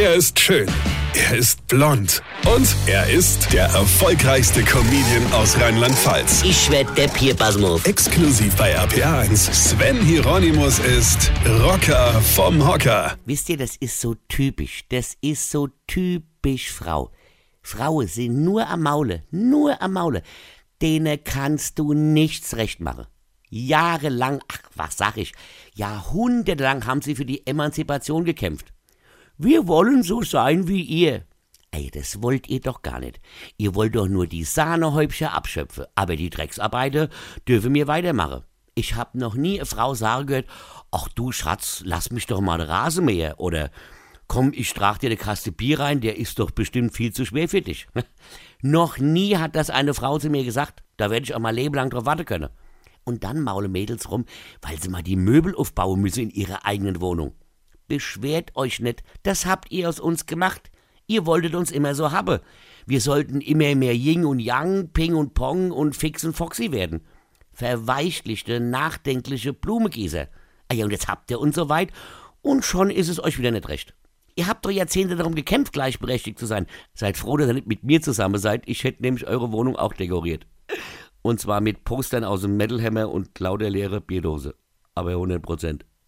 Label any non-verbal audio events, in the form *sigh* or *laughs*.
Er ist schön. Er ist blond. Und er ist der erfolgreichste Comedian aus Rheinland-Pfalz. Ich werd der Pierpasmus. Exklusiv bei RPA1. Sven Hieronymus ist Rocker vom Hocker. Wisst ihr, das ist so typisch. Das ist so typisch Frau. Frauen sind nur am Maule, nur am Maule. Denen kannst du nichts recht machen. Jahrelang, ach, was sag ich, jahrhundertelang haben sie für die Emanzipation gekämpft. Wir wollen so sein wie ihr. Ey, das wollt ihr doch gar nicht. Ihr wollt doch nur die Sahnehäubchen abschöpfen, aber die Drecksarbeiter dürfen mir weitermachen. Ich hab noch nie eine Frau sagen gehört, ach du Schatz, lass mich doch mal Rasenmäher oder komm, ich trag dir eine Kaste Bier rein, der ist doch bestimmt viel zu schwer für dich. *laughs* noch nie hat das eine Frau zu mir gesagt. Da werde ich auch mal lebenlang drauf warten können. Und dann maulen Mädels rum, weil sie mal die Möbel aufbauen müssen in ihrer eigenen Wohnung. Beschwert euch nicht, das habt ihr aus uns gemacht. Ihr wolltet uns immer so haben. Wir sollten immer mehr Ying und Yang, Ping und Pong und Fix und Foxy werden. Verweichlichte, nachdenkliche Blumegießer. Ah ja, und jetzt habt ihr uns so weit und schon ist es euch wieder nicht recht. Ihr habt doch Jahrzehnte darum gekämpft, gleichberechtigt zu sein. Seid froh, dass ihr nicht mit mir zusammen seid. Ich hätte nämlich eure Wohnung auch dekoriert. Und zwar mit Postern aus dem Metal Hammer und lauter leere Bierdose. Aber 100 Prozent.